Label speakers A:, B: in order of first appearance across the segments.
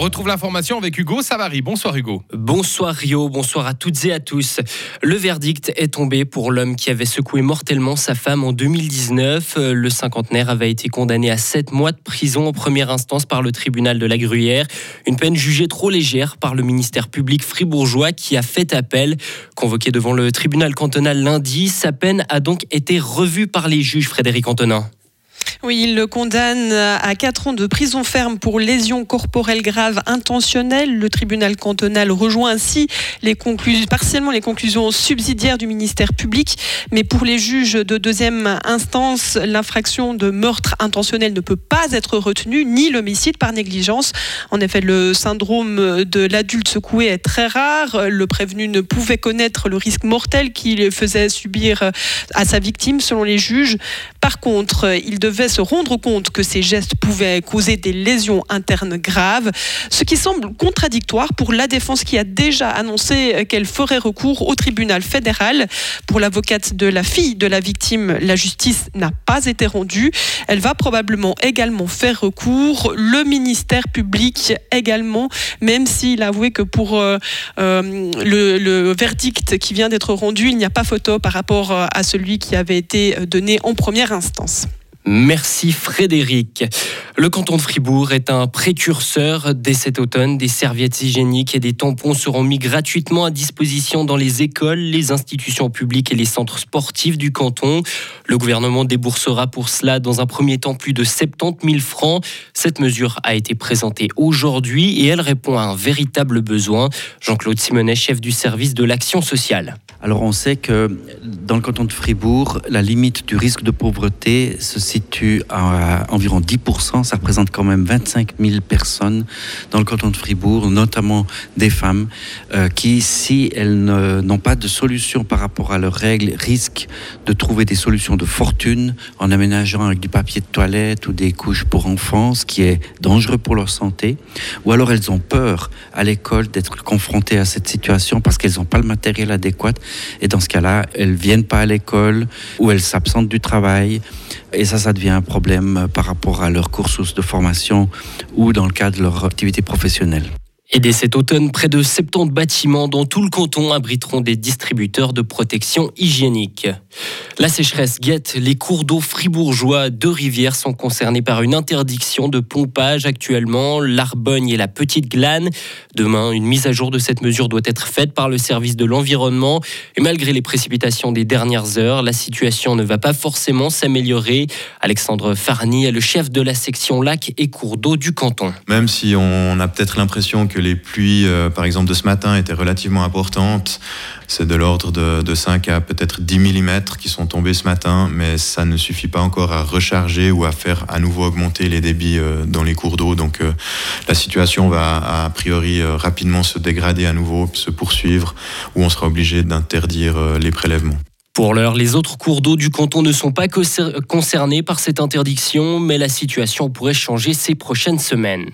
A: retrouve l'information avec Hugo Savary. Bonsoir Hugo.
B: Bonsoir Rio, bonsoir à toutes et à tous. Le verdict est tombé pour l'homme qui avait secoué mortellement sa femme en 2019. Le cinquantenaire avait été condamné à 7 mois de prison en première instance par le tribunal de la Gruyère. Une peine jugée trop légère par le ministère public fribourgeois qui a fait appel. Convoqué devant le tribunal cantonal lundi, sa peine a donc été revue par les juges Frédéric Antonin.
C: Oui, il le condamne à 4 ans de prison ferme pour lésions corporelles graves intentionnelles. Le tribunal cantonal rejoint ainsi partiellement les conclusions subsidiaires du ministère public. Mais pour les juges de deuxième instance, l'infraction de meurtre intentionnel ne peut pas être retenue, ni l'homicide par négligence. En effet, le syndrome de l'adulte secoué est très rare. Le prévenu ne pouvait connaître le risque mortel qu'il faisait subir à sa victime, selon les juges. Par contre, il devait se rendre compte que ces gestes pouvaient causer des lésions internes graves, ce qui semble contradictoire pour la défense qui a déjà annoncé qu'elle ferait recours au tribunal fédéral. Pour l'avocate de la fille de la victime, la justice n'a pas été rendue. Elle va probablement également faire recours. Le ministère public également, même s'il a avoué que pour euh, euh, le, verdict qui vient d'être rendu, il n'y a pas photo par rapport euh, à celui qui avait été donné en première instance.
B: Merci Frédéric. Le canton de Fribourg est un précurseur dès cet automne. Des serviettes hygiéniques et des tampons seront mis gratuitement à disposition dans les écoles, les institutions publiques et les centres sportifs du canton. Le gouvernement déboursera pour cela dans un premier temps plus de 70 000 francs. Cette mesure a été présentée aujourd'hui et elle répond à un véritable besoin. Jean-Claude Simonet, chef du service de l'action sociale.
D: Alors on sait que dans le canton de Fribourg, la limite du risque de pauvreté se situe à environ 10%. Ça représente quand même 25 000 personnes dans le canton de Fribourg, notamment des femmes euh, qui, si elles n'ont pas de solution par rapport à leurs règles, risquent de trouver des solutions de fortune en aménageant avec du papier de toilette ou des couches pour enfants, ce qui est dangereux pour leur santé. Ou alors elles ont peur à l'école d'être confrontées à cette situation parce qu'elles n'ont pas le matériel adéquat et dans ce cas-là, elles viennent pas à l'école ou elles s'absentent du travail. Et ça, ça devient un problème par rapport à leur cursus de formation ou dans le cadre de leur activité professionnelle.
B: Et dès cet automne, près de 70 bâtiments dans tout le canton abriteront des distributeurs de protection hygiénique. La sécheresse guette les cours d'eau fribourgeois. Deux rivières sont concernées par une interdiction de pompage actuellement, l'Arbogne et la Petite Glane. Demain, une mise à jour de cette mesure doit être faite par le service de l'environnement. Et malgré les précipitations des dernières heures, la situation ne va pas forcément s'améliorer. Alexandre Farny est le chef de la section lac et cours d'eau du canton.
E: Même si on a peut-être l'impression que les pluies, euh, par exemple, de ce matin étaient relativement importantes. C'est de l'ordre de, 5 à peut-être 10 mm qui sont tombés ce matin, mais ça ne suffit pas encore à recharger ou à faire à nouveau augmenter les débits euh, dans les cours d'eau. Donc euh, la situation va a priori rapidement se dégrader à nouveau, se poursuivre, où on sera obligé d'interdire les prélèvements.
B: Pour l'heure, les autres cours d'eau du canton ne sont pas concernés par cette interdiction, mais la situation pourrait changer ces prochaines semaines.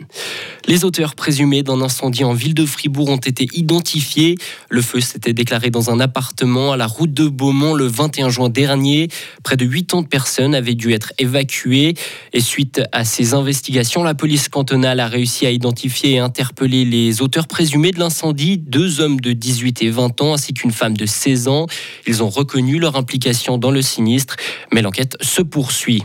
B: Les auteurs présumés d'un incendie en ville de Fribourg ont été identifiés. Le feu s'était déclaré dans un appartement à la route de Beaumont le 21 juin dernier. Près de 80 personnes avaient dû être évacuées. Et suite à ces investigations, la police cantonale a réussi à identifier et interpeller les auteurs présumés de l'incendie, deux hommes de 18 et 20 ans ainsi qu'une femme de 16 ans. Ils ont reconnu leur implication dans le sinistre, mais l'enquête se poursuit.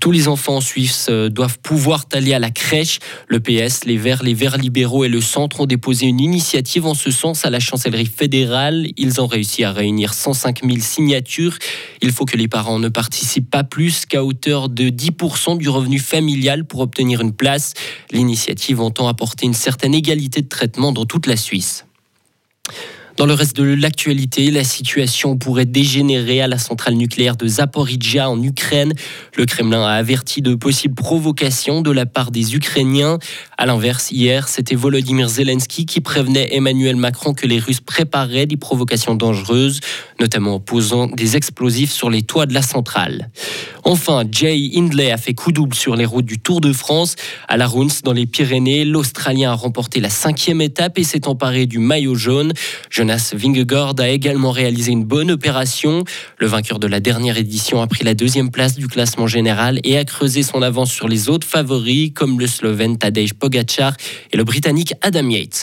B: Tous les enfants en Suisse euh, doivent pouvoir aller à la crèche. Le PS, les Verts, les Verts libéraux et le Centre ont déposé une initiative en ce sens à la chancellerie fédérale. Ils ont réussi à réunir 105 000 signatures. Il faut que les parents ne participent pas plus qu'à hauteur de 10% du revenu familial pour obtenir une place. L'initiative entend apporter une certaine égalité de traitement dans toute la Suisse. Dans le reste de l'actualité, la situation pourrait dégénérer à la centrale nucléaire de Zaporizhia en Ukraine. Le Kremlin a averti de possibles provocations de la part des Ukrainiens. À l'inverse, hier, c'était Volodymyr Zelensky qui prévenait Emmanuel Macron que les Russes préparaient des provocations dangereuses, notamment en posant des explosifs sur les toits de la centrale. Enfin, Jay Hindley a fait coup double sur les routes du Tour de France. À la Runce, dans les Pyrénées, l'Australien a remporté la cinquième étape et s'est emparé du maillot jaune. Jonas Vingegaard a également réalisé une bonne opération. Le vainqueur de la dernière édition a pris la deuxième place du classement général et a creusé son avance sur les autres favoris comme le Slovène Tadej Pogacar et le Britannique Adam Yates.